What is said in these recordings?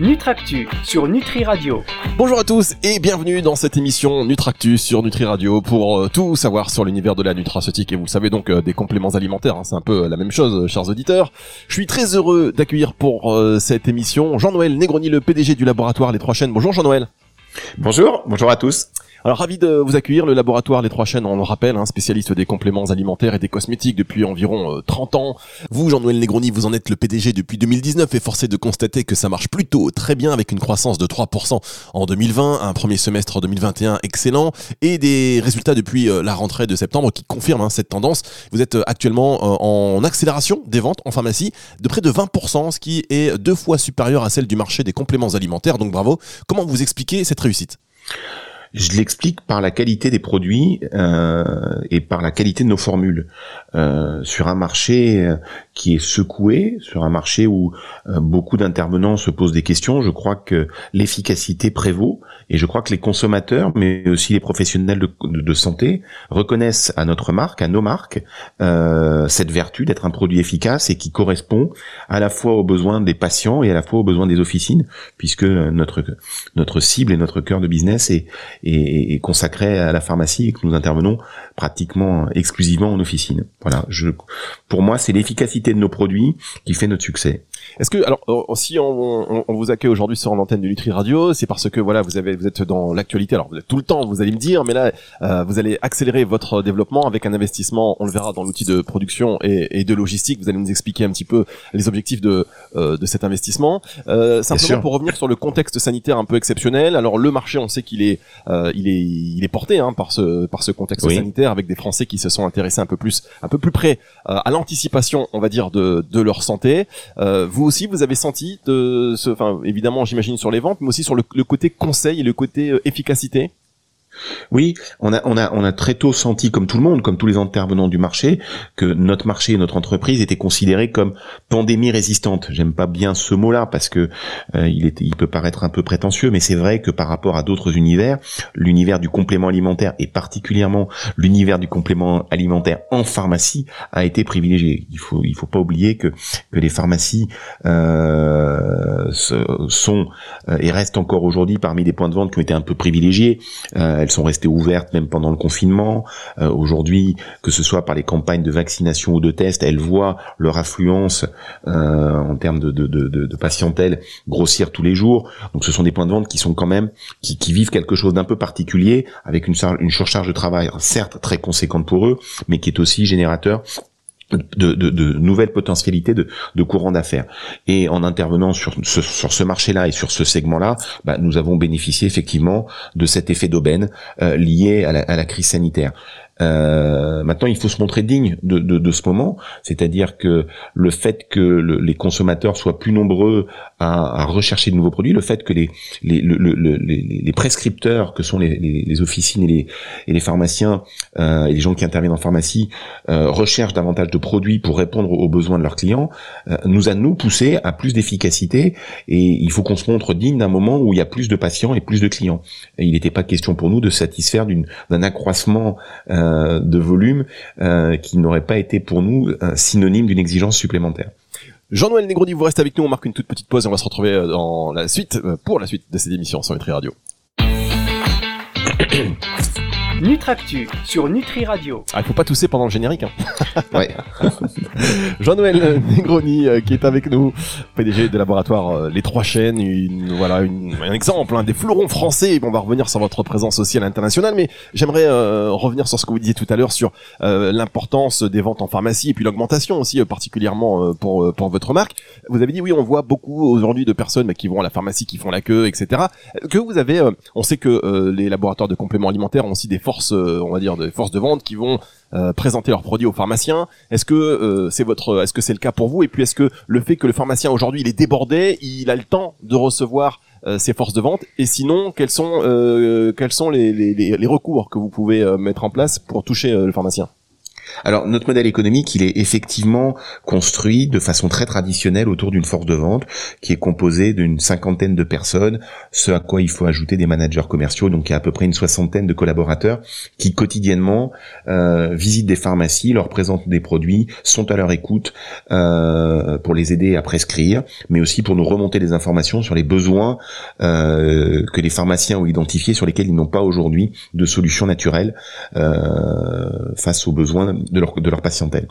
Nutractu sur Nutri Radio. Bonjour à tous et bienvenue dans cette émission Nutractu sur Nutri Radio pour euh, tout savoir sur l'univers de la nutraceutique et vous le savez donc euh, des compléments alimentaires, hein, c'est un peu la même chose euh, chers auditeurs. Je suis très heureux d'accueillir pour cette émission Jean-Noël Negroni, le PDG du laboratoire Les Trois Chaînes. Bonjour Jean-Noël. Bonjour, bonjour à tous. Alors ravi de vous accueillir, le laboratoire Les Trois Chaînes, on le rappelle, un spécialiste des compléments alimentaires et des cosmétiques depuis environ 30 euh, ans. Vous, Jean-Noël Negroni, vous en êtes le PDG depuis 2019 et forcé de constater que ça marche plutôt très bien avec une croissance de 3% en 2020, un premier semestre 2021 excellent et des résultats depuis euh, la rentrée de septembre qui confirment hein, cette tendance. Vous êtes euh, actuellement en accélération des ventes en pharmacie de près de 20%, ce qui est deux fois supérieur à celle du marché des compléments alimentaires, donc bravo. Comment vous expliquez cette réussite? Je l'explique par la qualité des produits euh, et par la qualité de nos formules. Euh, sur un marché euh, qui est secoué, sur un marché où euh, beaucoup d'intervenants se posent des questions, je crois que l'efficacité prévaut et je crois que les consommateurs, mais aussi les professionnels de, santé, reconnaissent à notre marque, à nos marques, euh, cette vertu d'être un produit efficace et qui correspond à la fois aux besoins des patients et à la fois aux besoins des officines, puisque notre notre cible et notre cœur de business est, est, consacré à la pharmacie et que nous intervenons pratiquement exclusivement en officine. Voilà, pour moi, c'est l'efficacité de nos produits qui fait notre succès. Est-ce que alors euh, si on, on, vous accueille aujourd'hui sur l'antenne de Nutri Radio, c'est parce que voilà vous avez vous êtes dans l'actualité. Alors vous êtes tout le temps, vous allez me dire, mais là euh, vous allez accélérer votre développement avec un investissement. On le verra dans l'outil de production et, et, de logistique. Vous allez nous expliquer un petit peu les objectifs de euh, de cet investissement. Euh, simplement pour revenir sur le contexte sanitaire un peu exceptionnel. Alors le marché, on sait qu'il est euh, il est il est porté hein, par ce par ce contexte sanitaire avec des Français qui se sont intéressés un peu plus un peu plus près à l'anticipation, on va dire de de leur santé. vous aussi, vous avez senti de ce, enfin évidemment j'imagine sur les ventes, mais aussi sur le, le côté conseil et le côté euh, efficacité? Oui, on a, on a, on a très tôt senti, comme tout le monde, comme tous les intervenants du marché, que notre marché et notre entreprise étaient considérés comme pandémie résistante. J'aime pas bien ce mot-là parce que euh, il, est, il peut paraître un peu prétentieux, mais c'est vrai que par rapport à d'autres univers, l'univers du complément alimentaire et particulièrement l'univers du complément alimentaire en pharmacie a été privilégié. Il faut, il faut pas oublier que que les pharmacies euh, sont euh, et restent encore aujourd'hui parmi les points de vente qui ont été un peu privilégiés. Elles sont restées ouvertes même pendant le confinement. Euh, aujourd'hui, que ce soit par les campagnes de vaccination ou de tests, elles voient leur affluence euh, en termes de, patientèle grossir tous les jours. Donc ce sont des points de vente qui sont quand même qui, qui vivent quelque chose d'un peu particulier avec une, une surcharge de travail certes très conséquente pour eux, mais qui est aussi générateur de, nouvelles potentialités de, de courant d'affaires. Et en intervenant sur ce, marché-là et sur ce segment-là, bah, nous avons bénéficié effectivement de cet effet d'aubaine euh, lié à la, crise sanitaire. Euh, maintenant, il faut se montrer digne de, ce moment, c'est-à-dire que le fait que le, les consommateurs soient plus nombreux à, à, rechercher de nouveaux produits, le fait que les, prescripteurs, que sont les, officines et les, pharmaciens euh, et les gens qui interviennent en pharmacie, euh, recherchent davantage de produits pour répondre aux besoins de leurs clients, euh, nous a nous poussé à plus d'efficacité et il faut qu'on se montre digne d'un moment où il y a plus de patients et plus de clients. Il n'était pas question pour nous de satisfaire d'un accroissement de volume qui n'aurait pas été pour nous synonyme d'une exigence supplémentaire. Jean-Noël Negroni, vous restez avec nous, on marque une toute petite pause et on va se retrouver euh, dans la suite, pour la suite de cette émission sur Nutri Radio. Nutractu sur Nutri Radio. Ah, il faut pas tousser pendant le générique. Hein. ouais. Jean-Noël Negroni euh, qui est avec nous, PDG des laboratoires euh, Les Trois Chaînes, une, voilà une, un exemple, hein, des fleurons français. on va revenir sur votre présence aussi à l'international, mais j'aimerais euh, revenir sur ce que vous disiez tout à l'heure sur l'importance des ventes en pharmacie et puis l'augmentation aussi particulièrement pour pour votre marque. Vous avez dit oui, on voit beaucoup aujourd'hui de personnes bah, qui vont à la pharmacie, qui font la queue, etc. Que vous avez, on sait que les laboratoires de compléments alimentaires ont aussi des forces, euh, on va dire, des forces de vente qui vont euh, présenter leurs produits aux pharmaciens. Est-ce que euh, c'est votre, est-ce que c'est le cas pour vous? Et puis est-ce que le fait que le pharmacien aujourd'hui il est débordé, il a le temps de recevoir ces forces de vente? Et sinon, quels sont quels sont les, recours que vous pouvez mettre en place pour toucher le pharmacien? Alors notre modèle économique, il est effectivement construit de façon très traditionnelle autour d'une force de vente qui est composée d'une cinquantaine de personnes, ce à quoi il faut ajouter des managers commerciaux, donc il y a à peu près une soixantaine de collaborateurs qui quotidiennement euh, visitent des pharmacies, leur présentent des produits, sont à leur écoute euh, pour les aider à prescrire, mais aussi pour nous remonter des informations sur les besoins euh, que les pharmaciens ont identifiés sur lesquels ils n'ont pas aujourd'hui de solutions naturelles face aux besoins de leur, de leur patientèle.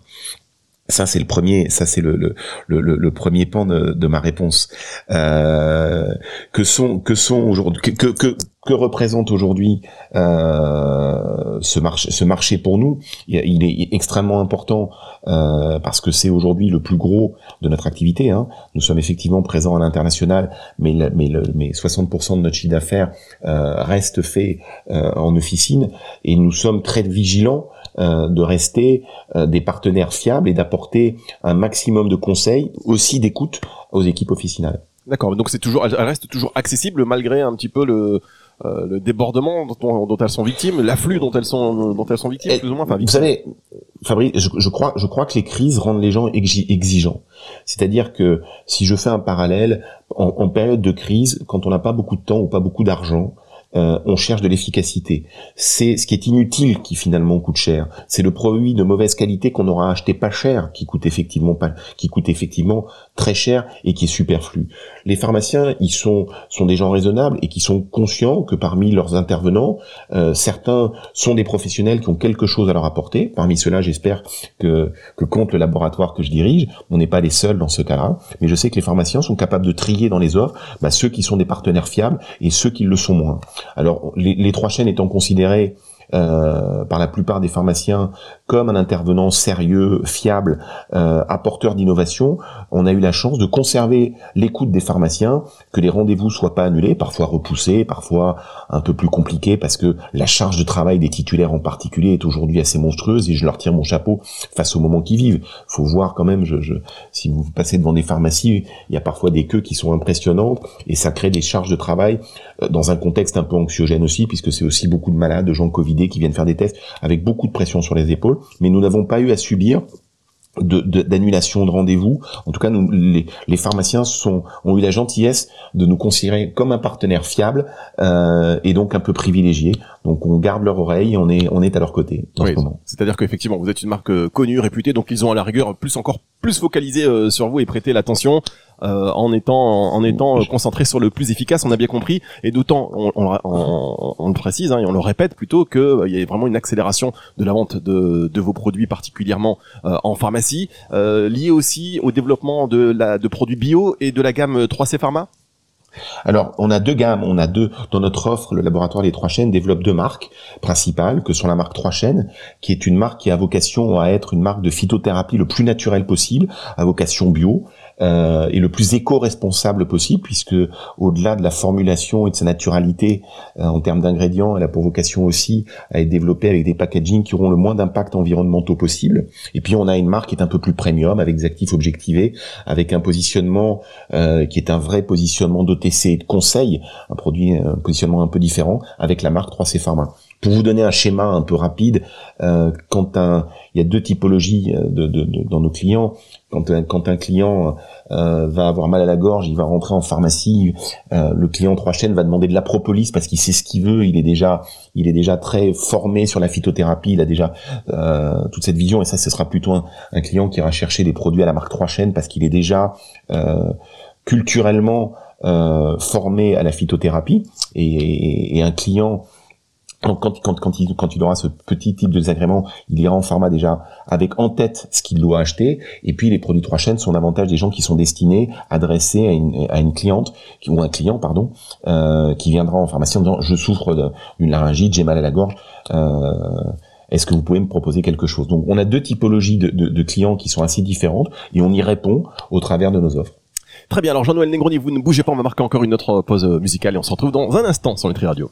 Ça c'est le premier, ça c'est le, le, le, le, premier pan de, de ma réponse. Euh, que sont que sont aujourd'hui que, que, que représente aujourd'hui euh, ce marché ce marché pour nous? Il est extrêmement important euh, parce que c'est aujourd'hui le plus gros de notre activité. Hein. Nous sommes effectivement présents à l'international, mais mais le, mais 60% de notre chiffre d'affaires euh, reste fait euh, en officine et nous sommes très vigilants de rester euh, des partenaires fiables et d'apporter un maximum de conseils, aussi d'écoute aux équipes officinales. D'accord, donc c'est toujours, elle reste toujours accessible malgré un petit peu le, euh, le débordement dont, dont, elles sont victimes, l'afflux dont elles sont dont elles sont victimes, plus ou moins. Enfin, Vous savez, Fabrice, je, je, crois, je crois que les crises rendent les gens exigeants. C'est-à-dire que si je fais un parallèle, en, en période de crise, quand on n'a pas beaucoup de temps ou pas beaucoup d'argent, euh, on cherche de l'efficacité. C'est ce qui est inutile qui finalement coûte cher. C'est le produit de mauvaise qualité qu'on aura acheté pas cher qui coûte effectivement pas, qui coûte effectivement très cher et qui est superflu. Les pharmaciens, ils sont sont des gens raisonnables et qui sont conscients que parmi leurs intervenants, euh, certains sont des professionnels qui ont quelque chose à leur apporter. Parmi ceux-là, j'espère que que compte le laboratoire que je dirige. On n'est pas les seuls dans ce cas-là, mais je sais que les pharmaciens sont capables de trier dans les offres bah, ceux qui sont des partenaires fiables et ceux qui le sont moins. Alors les, les trois chaînes étant considérées euh, par la plupart des pharmaciens comme un intervenant sérieux, fiable, euh, apporteur d'innovation, on a eu la chance de conserver l'écoute des pharmaciens, que les rendez-vous soient pas annulés, parfois repoussés, parfois un peu plus compliqués, parce que la charge de travail des titulaires en particulier est aujourd'hui assez monstrueuse et je leur tire mon chapeau face au moment qu'ils vivent. Faut voir quand même, je, je, si vous passez devant des pharmacies, il y a parfois des queues qui sont impressionnantes et ça crée des charges de travail euh, dans un contexte un peu anxiogène aussi, puisque c'est aussi beaucoup de malades, de gens qui viennent faire des tests avec beaucoup de pression sur les épaules mais nous n'avons pas eu à subir d'annulation de, rendez-vous. En tout cas, nous, les, pharmaciens sont, ont eu la gentillesse de nous considérer comme un partenaire fiable euh, et donc un peu privilégié. Donc on garde leur oreille, on est on est à leur côté ce moment. C'est-à-dire qu'effectivement, vous êtes une marque euh, connue, réputée, donc ils ont à la rigueur plus encore plus focalisé euh, sur vous et prêté l'attention euh, en étant en étant concentré sur le plus efficace. On a bien compris et d'autant on, le précise hein, et on le répète plutôt que il y a vraiment une accélération de la vente de, vos produits particulièrement en pharmacie liée aussi au développement de produits bio et de la gamme 3C Pharma? Alors, on a deux gammes, on a deux dans notre offre. Le laboratoire des trois chaînes développe deux marques principales, que sont la marque trois chaînes, qui est une marque qui a vocation à être une marque de phytothérapie le plus naturelle possible, à vocation bio, euh, et le plus éco-responsable possible, puisque au-delà de la formulation et de sa naturalité euh, en termes d'ingrédients, elle a pour vocation aussi à être développée avec des packaging qui auront le moins d'impact environnementaux possible. Et puis on a une marque qui est un peu plus premium, avec des actifs objectivés, avec un positionnement euh, qui est un vrai positionnement d'OTC et de conseil, un produit, un positionnement un peu différent, avec la marque 3C Pharma. Pour vous donner un schéma un peu rapide, euh, quand un, il y a deux typologies euh, de, de, de, dans nos clients. Quand un, quand un client euh, va avoir mal à la gorge, il va rentrer en pharmacie. Euh, le client trois chaînes va demander de la propolis parce qu'il sait ce qu'il veut. Il est déjà, il est déjà très formé sur la phytothérapie. Il a déjà euh, toute cette vision. Et ça, ce sera plutôt un, client qui ira chercher des produits à la marque trois chaînes parce qu'il est déjà culturellement formé à la phytothérapie. Et, et un client donc quand, quand, quand, il, quand il aura ce petit type de désagrément, il ira en pharma déjà avec en tête ce qu'il doit acheter. Et puis les produits trois chaînes sont davantage des gens qui sont destinés, adressés à une, à une cliente ou un client pardon, euh, qui viendra en pharmacie en disant je souffre d'une laryngite, j'ai mal à la gorge. Euh, est-ce que vous pouvez me proposer quelque chose? Donc on a deux typologies de, de, de, clients qui sont assez différentes et on y répond au travers de nos offres. Très bien, alors Jean-Noël Negroni, vous ne bougez pas, on va marquer encore une autre pause musicale et on se retrouve dans un instant sur Nutri Radio.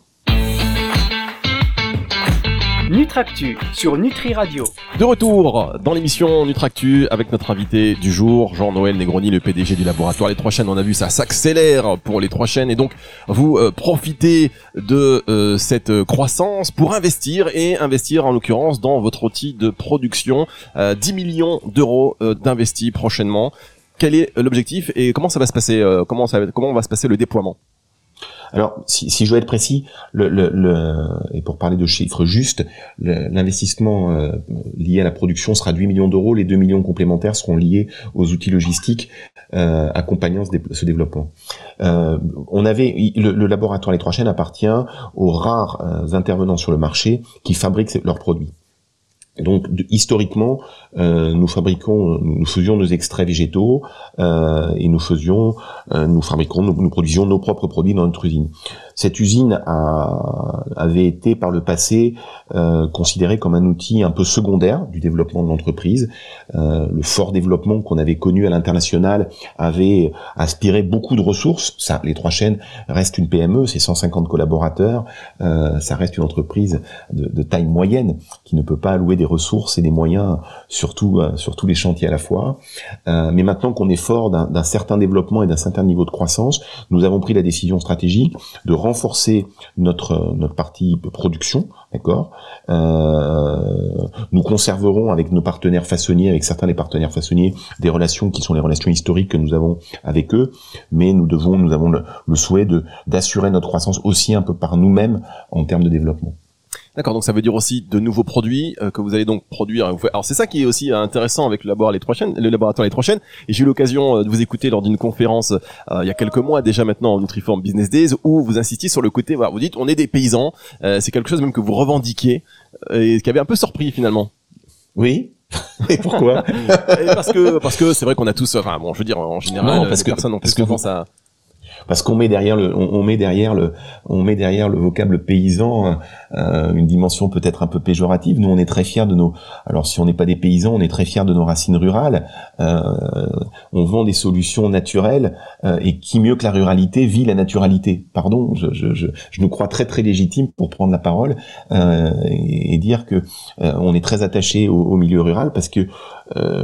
Nutractu sur Nutri Radio. De retour dans l'émission Nutractu avec notre invité du jour, Jean-Noël Negroni, le PDG du laboratoire Les Trois Chaînes. On a vu ça s'accélère pour les Trois Chaînes et donc vous euh, profitez de euh, cette croissance pour investir et investir en l'occurrence dans votre outil de production. 10 euh, millions d'euros d'investis prochainement. Quel est l'objectif et comment ça va se passer Comment ça comment va se passer le déploiement? Alors, si, je veux être précis, et pour parler de chiffres justes, l'investissement euh, lié à la production sera de 8 millions d'euros. Les 2 millions complémentaires seront liés aux outils logistiques euh, accompagnant ce, développement. Euh, on avait le, laboratoire Les Trois Chaînes appartient aux rares intervenants sur le marché qui fabriquent leurs produits. Donc historiquement, euh, nous fabriquons, nous faisions nos extraits végétaux euh, et nous faisions, euh, nous fabriquons, nous, produisions nos propres produits dans notre usine. Cette usine a, avait été par le passé euh, considérée comme un outil un peu secondaire du développement de l'entreprise. Euh, le fort développement qu'on avait connu à l'international avait aspiré beaucoup de ressources. Ça, les trois chaînes restent une PME, c'est 150 collaborateurs, euh, ça reste une entreprise de, de, taille moyenne qui ne peut pas allouer des ressources et des moyens surtout euh, sur tous les chantiers à la fois. Euh, mais maintenant qu'on est fort d'un certain développement et d'un certain niveau de croissance, nous avons pris la décision stratégique de renforcer notre notre partie production, d'accord. Euh, nous conserverons avec nos partenaires façonniers, avec certains des partenaires façonniers, des relations qui sont les relations historiques que nous avons avec eux, mais nous devons, nous avons le, souhait d'assurer notre croissance aussi un peu par nous-mêmes en termes de développement. D'accord, donc ça veut dire aussi de nouveaux produits euh, que vous allez donc produire. Alors c'est ça qui est aussi intéressant avec le laboratoire les trois chaînes, le laboratoire les trois chaînes. Et j'ai eu l'occasion euh, de vous écouter lors d'une conférence euh, il y a quelques mois déjà maintenant en Nutriform Business Days où vous insistiez sur le côté, voilà, vous dites on est des paysans, c'est quelque chose même que vous revendiquez et qui avait un peu surpris finalement. Oui, et pourquoi? Parce que parce que c'est vrai qu'on a tous, enfin bon, je veux dire en général, parce que personne n'ont plus tendance à parce qu'on met derrière le, on, met derrière le, on met derrière le vocable paysan euh, une dimension peut-être un peu péjorative. Nous, on est très fiers de nos, alors si on n'est pas des paysans, on est très fiers de nos racines rurales. Euh, on vend des solutions naturelles euh, et qui mieux que la ruralité vit la naturalité. Pardon, je, je, je, je nous crois très très légitime pour prendre la parole et, dire que on est très attaché au, milieu rural parce que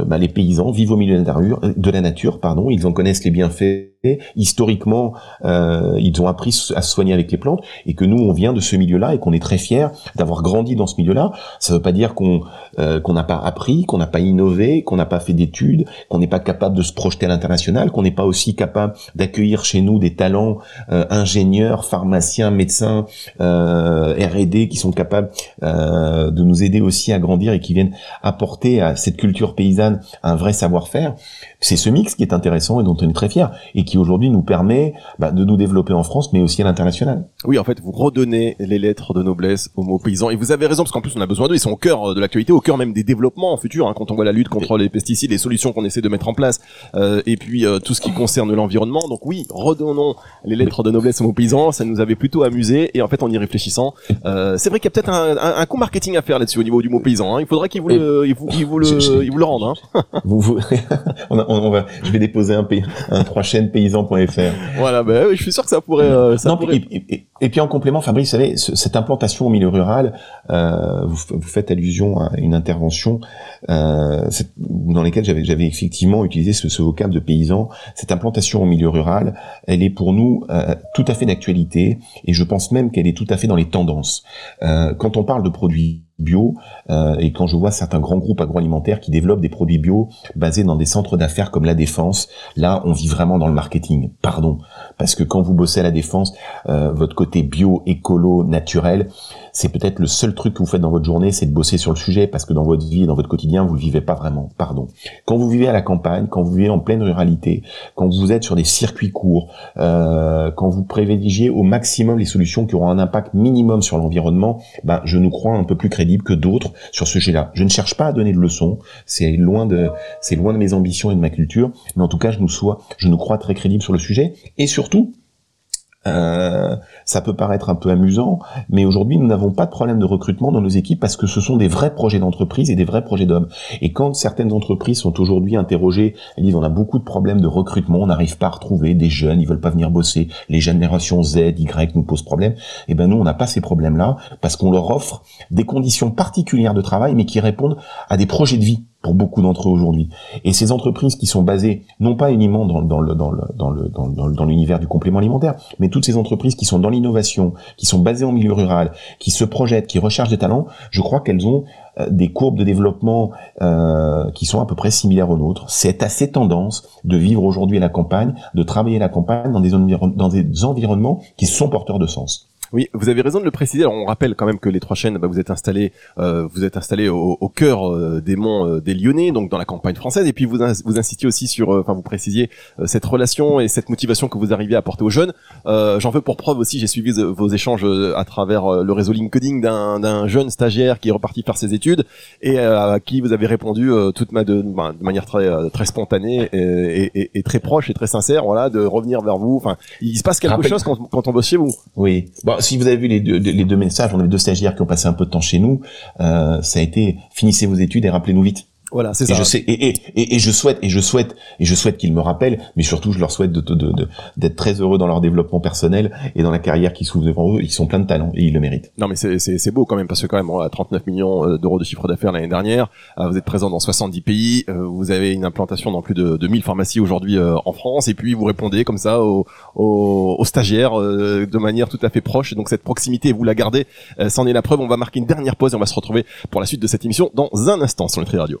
bah, les paysans vivent au milieu de la nature, pardon, ils en connaissent les bienfaits historiquement, ils ont appris à se soigner avec les plantes, et que nous, on vient de ce milieu-là et qu'on est très fiers d'avoir grandi dans ce milieu-là. Ça ne veut pas dire qu'on euh, qu'on n'a pas appris, qu'on n'a pas innové, qu'on n'a pas fait d'études, qu'on n'est pas capable de se projeter à l'international, qu'on n'est pas aussi capable d'accueillir chez nous des talents euh, ingénieurs, pharmaciens, médecins, euh, R&D qui sont capables de nous aider aussi à grandir et qui viennent apporter à cette culture paysanne un vrai savoir-faire. C'est ce mix qui est intéressant et dont on est très fier et qui aujourd'hui nous permet bah, de nous développer en France, mais aussi à l'international. Oui, en fait, vous redonnez les lettres de noblesse mots paysans et vous avez raison parce qu'en plus on a besoin d'eux. Ils sont au cœur euh, de l'actualité, au cœur même des développements en futur. Hein, quand on voit la lutte contre les pesticides, les solutions qu'on essaie de mettre en place, euh, et puis euh, tout ce qui concerne l'environnement. Donc oui, redonnons les lettres de noblesse aux mots paysans. Ça nous avait plutôt amusé et en fait en y réfléchissant, euh, c'est vrai qu'il y a peut-être un, un, un, coup marketing à faire là-dessus au niveau du mot paysan. Hein. Il faudrait qu'il vous, le, il vous, vous le, vous le rende. Hein. vous, vous... on, on, va, je vais déposer un, un trois chaînes paysan.fr. Voilà, ben je suis sûr que ça pourrait. Euh, ça pourrait... Et, puis en complément, Fabrice, vous savez, cette implantation au milieu rural, euh, vous, faites allusion à une intervention euh, dans laquelle j'avais effectivement utilisé ce, vocable de paysan. Cette implantation au milieu rural, elle est pour nous euh, tout à fait d'actualité, et je pense même qu'elle est tout à fait dans les tendances. Quand on parle de produits bio euh, et quand je vois certains grands groupes agroalimentaires qui développent des produits bio basés dans des centres d'affaires comme la défense, là on vit vraiment dans le marketing. Pardon, parce que quand vous bossez à la défense, euh, votre côté bio, écolo, naturel, c'est peut-être le seul truc que vous faites dans votre journée, c'est de bosser sur le sujet parce que dans votre vie, dans votre quotidien, vous le vivez pas vraiment. Pardon. Quand vous vivez à la campagne, quand vous vivez en pleine ruralité, quand vous êtes sur des circuits courts, euh, quand vous privilégiez au maximum les solutions qui auront un impact minimum sur l'environnement, ben je nous crois un peu plus crédible que d'autres sur ce sujet-là. Je ne cherche pas à donner de leçons, c'est loin de c'est loin de mes ambitions et de ma culture, mais en tout cas, je nous sois, je nous crois très crédible sur le sujet et surtout euh, ça peut paraître un peu amusant, mais aujourd'hui, nous n'avons pas de problème de recrutement dans nos équipes parce que ce sont des vrais projets d'entreprise et des vrais projets d'hommes. Et quand certaines entreprises sont aujourd'hui interrogées, elles disent on a beaucoup de problèmes de recrutement, on n'arrive pas à retrouver des jeunes, ils veulent pas venir bosser, les générations Z, Y nous posent problème. Eh ben nous, on n'a pas ces problèmes-là parce qu'on leur offre des conditions particulières de travail, mais qui répondent à des projets de vie pour beaucoup d'entre eux aujourd'hui. Et ces entreprises qui sont basées non pas uniquement dans, l'univers du complément alimentaire, mais toutes ces entreprises qui sont dans l'innovation, qui sont basées en milieu rural, qui se projettent, qui recherchent des talents, je crois qu'elles ont euh, des courbes de développement euh, qui sont à peu près similaires aux nôtres. C'est assez tendance de vivre aujourd'hui à la campagne, de travailler à la campagne dans des environnements qui sont porteurs de sens. Oui, vous avez raison de le préciser. Alors, on rappelle quand même que les trois chaînes, bah, vous êtes installés, euh, vous êtes installés au, au cœur euh, des monts euh, des Lyonnais, donc dans la campagne française. Et puis vous vous insistiez aussi sur, enfin vous précisiez cette relation et cette motivation que vous arrivez à apporter aux jeunes. J'en veux pour preuve aussi, j'ai suivi vos échanges à travers le réseau LinkedIn d'un jeune stagiaire qui est reparti faire ses études et à qui vous avez répondu toute ma de, bah, de, manière très très spontanée et, et, et, très proche et très sincère, voilà, de revenir vers vous. Enfin, il se passe quelque chose quand, quand on bosse chez vous. Oui. Bon, si vous avez vu les deux, messages, on avait deux stagiaires qui ont passé un peu de temps chez nous. Euh, ça a été finissez vos études et rappelez-nous vite. Voilà, c'est ça. Et je sais, et, et, et, je souhaite, et je souhaite, et je souhaite qu'ils me rappellent, mais surtout je leur souhaite de, de, de, d'être très heureux dans leur développement personnel et dans la carrière qui s'ouvre devant eux. Ils sont pleins de talent et ils le méritent. Non, mais c'est, c'est, c'est beau quand même parce que quand même, à 39 millions euh, d'euros de chiffre d'affaires l'année dernière, euh, vous êtes présent dans 70 pays, euh, vous avez une implantation dans plus de, de 1000 pharmacies aujourd'hui en France, et puis vous répondez comme ça aux, aux, aux stagiaires de manière tout à fait proche. donc cette proximité, vous la gardez, c'en est la preuve. On va marquer une dernière pause et on va se retrouver pour la suite de cette émission dans un instant sur Nutri Radio.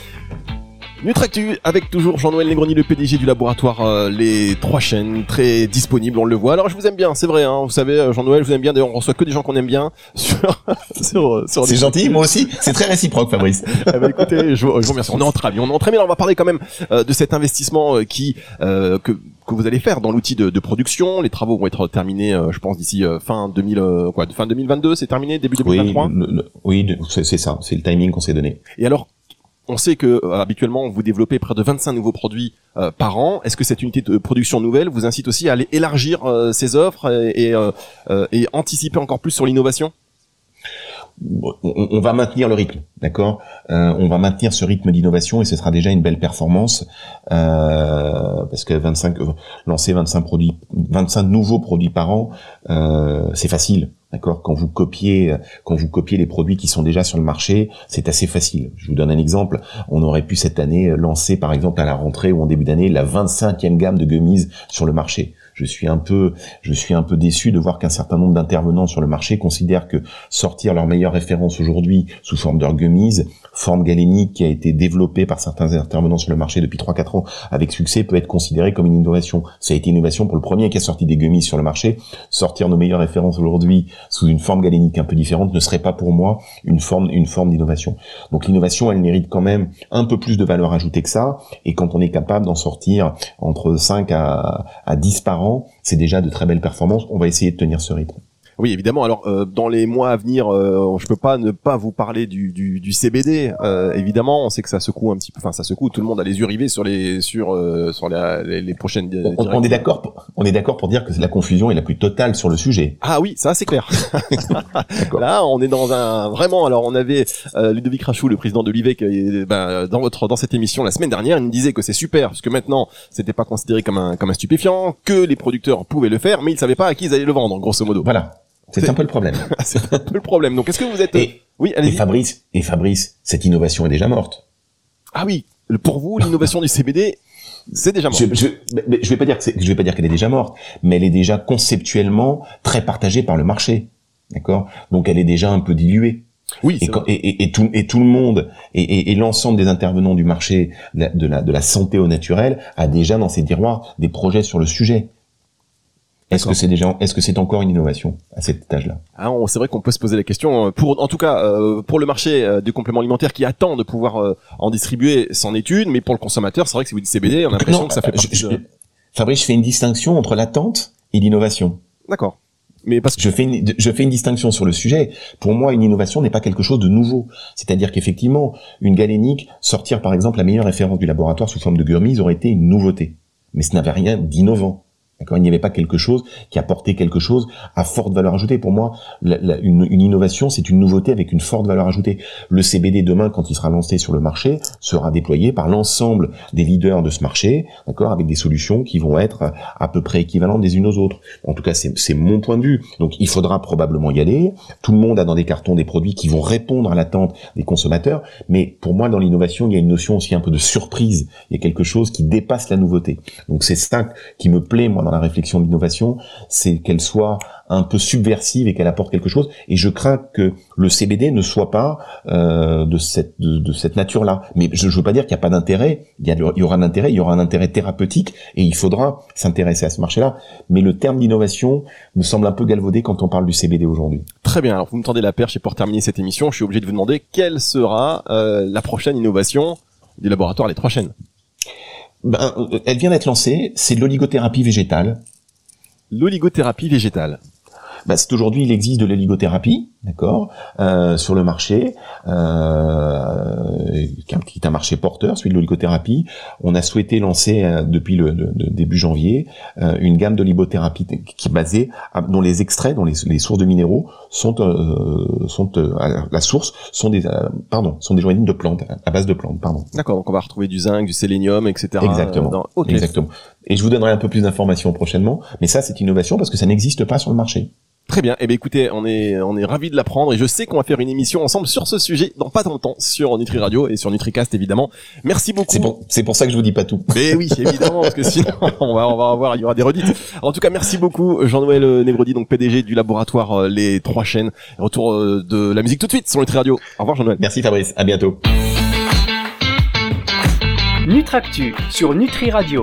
Nutractu avec toujours Jean-Noël Negroni, le PDG du laboratoire euh, Les Trois Chaînes, très disponible, on le voit. Alors je vous aime bien, c'est vrai, hein, vous savez, euh, Jean-Noël, je vous aime bien. D'ailleurs, on reçoit que des gens qu'on aime bien sur sur, euh, sur C'est gentil, moi aussi. C'est très réciproque, Fabrice. eh ben, écoutez, je, vous remercie. On est entre amis, on est entre amis. Alors on va parler quand même de cet investissement qui que que vous allez faire dans l'outil de, de, production. Les travaux vont être terminés, je pense, d'ici fin 2000, quoi, fin 2022. C'est terminé, début 2023. Oui, oui c'est ça. C'est le timing qu'on s'est donné. Et alors, on sait que euh, habituellement vous développez près de 25 nouveaux produits euh, par an. Est-ce que cette unité de production nouvelle vous incite aussi à aller élargir euh, ces offres et, anticiper encore plus sur l'innovation? On, va maintenir le rythme, d'accord? On va maintenir ce rythme d'innovation et ce sera déjà une belle performance parce que 25 lancer 25 produits, 25 nouveaux produits par an, c'est facile D'accord? Quand vous copiez quand vous copiez les produits qui sont déjà sur le marché, c'est assez facile. Je vous donne un exemple. On aurait pu cette année lancer par exemple à la rentrée ou en début d'année la 25e gamme de gummies sur le marché je suis un peu, je suis un peu déçu de voir qu'un certain nombre d'intervenants sur le marché considèrent que sortir leur meilleure référence aujourd'hui sous forme de gummies, forme galénique qui a été développée par certains intervenants sur le marché depuis 3-4 ans avec succès peut être considéré comme une innovation. Ça a été une innovation pour le premier qui a sorti des gummies sur le marché. Sortir nos meilleures références aujourd'hui sous une forme galénique un peu différente ne serait pas pour moi une forme, une forme d'innovation. Donc l'innovation, elle mérite quand même un peu plus de valeur ajoutée que ça. Et quand on est capable d'en sortir entre 5 à, à 10 par an, c'est déjà de très belles performances. On va essayer de tenir ce rythme. Oui, évidemment. Alors, euh, dans les mois à venir, euh, je peux pas ne pas vous parler du, du, du CBD. Euh, évidemment, on sait que ça secoue un petit peu. Enfin, ça secoue. Tout le monde a les yeux rivés sur les sur euh, sur les, les, prochaines. On, est d'accord. On est d'accord pour dire que la confusion est la plus totale sur le sujet. Ah oui, ça c'est clair. Là, on est dans un vraiment. Alors, on avait euh, Ludovic Rachou, le président de l'IVEC, ben, dans votre dans cette émission la semaine dernière, il nous disait que c'est super parce que maintenant, c'était pas considéré comme un comme un stupéfiant, que les producteurs pouvaient le faire, mais ils savaient pas à qui ils allaient le vendre, grosso modo. Voilà. C'est un peu le problème. c'est un peu le problème. Donc, est-ce que vous êtes et, oui, allez. Et Fabrice, et Fabrice, cette innovation est déjà morte. Ah oui, pour vous, l'innovation du CBD, c'est déjà mort. Je, je, je vais pas dire que je vais pas dire qu'elle est déjà morte, mais elle est déjà conceptuellement très partagée par le marché. D'accord? Donc, elle est déjà un peu diluée. Oui, et, et, et, tout, et tout le monde et, et l'ensemble des intervenants du marché de la, de la santé au naturel a déjà dans ses tiroirs des projets sur le sujet. Est-ce que c'est déjà, est-ce que c'est encore une innovation à cet étage-là? Ah, C'est vrai qu'on peut se poser la question. Euh, pour, en tout cas, euh, pour le marché euh, du complément alimentaire qui attend de pouvoir en distribuer sans étude, mais pour le consommateur, c'est vrai que si vous dites CBD, on a l'impression que ça fait partie Fabrice, je fais une distinction entre l'attente et l'innovation. D'accord. Mais parce que je fais une, je fais une distinction sur le sujet. Pour moi, une innovation n'est pas quelque chose de nouveau. C'est-à-dire qu'effectivement, une galénique, sortir par exemple la meilleure référence du laboratoire sous forme de gurmise aurait été une nouveauté. mais ce n'avait rien d'innovant. D'accord Il n'y avait pas quelque chose qui apportait quelque chose à forte valeur ajoutée. Pour moi, une, innovation, c'est une nouveauté avec une forte valeur ajoutée. Le CBD demain, quand il sera lancé sur le marché, sera déployé par l'ensemble des leaders de ce marché, d'accord, avec des solutions qui vont être à peu près équivalentes des unes aux autres. En tout cas, c'est mon point de vue. Donc, il faudra probablement y aller. Tout le monde a dans des cartons des produits qui vont répondre à l'attente des consommateurs. Mais pour moi, dans l'innovation, il y a une notion aussi un peu de surprise. Il y a quelque chose qui dépasse la nouveauté. Donc, c'est ça qui me plaît, moi, la réflexion de l'innovation, c'est qu'elle soit un peu subversive et qu'elle apporte quelque chose. Et je crains que le CBD ne soit pas euh, de cette de, cette nature-là. Mais je ne veux pas dire qu'il n'y a pas d'intérêt. Il y, il y aura un intérêt, il y aura un intérêt thérapeutique et il faudra s'intéresser à ce marché-là. Mais le terme d'innovation me semble un peu galvaudé quand on parle du CBD aujourd'hui. Très bien. Alors vous me tendez la perche et pour terminer cette émission, je suis obligé de vous demander quelle sera euh, la prochaine innovation du laboratoire Les Trois Chaînes ben, euh, elle vient d'être lancée, c'est l'oligothérapie végétale. L'oligothérapie végétale. Ben, c'est aujourd'hui il existe de l'oligothérapie, d'accord, euh, sur le marché, euh, qui est un marché porteur, celui de l'oligothérapie. On a souhaité lancer euh, depuis le, début janvier une gamme d'oligothérapie qui est basée, dont les extraits, dont les, sources de minéraux sont euh, sont la source sont des pardon sont des joyaux de plantes à base de plantes, pardon. D'accord, donc on va retrouver du zinc, du sélénium, etc. Exactement. Exactement. Et je vous donnerai un peu plus d'informations prochainement, mais ça c'est innovation parce que ça n'existe pas sur le marché. Très bien. Eh bien, écoutez, on est on est ravi de l'apprendre et je sais qu'on va faire une émission ensemble sur ce sujet dans pas longtemps sur Nutri Radio et sur NutriCast évidemment. Merci beaucoup. C'est pour, c'est pour ça que je vous dis pas tout. Mais oui, évidemment, parce que sinon on va on va avoir il y aura des redites. En tout cas, merci beaucoup Jean-Noël Negrodi, donc PDG du laboratoire euh, Les Trois Chaînes. Retour euh, de la musique tout de suite sur Nutri Radio. Au revoir Jean-Noël. Merci Fabrice. À bientôt. Nutractu sur Nutri Radio.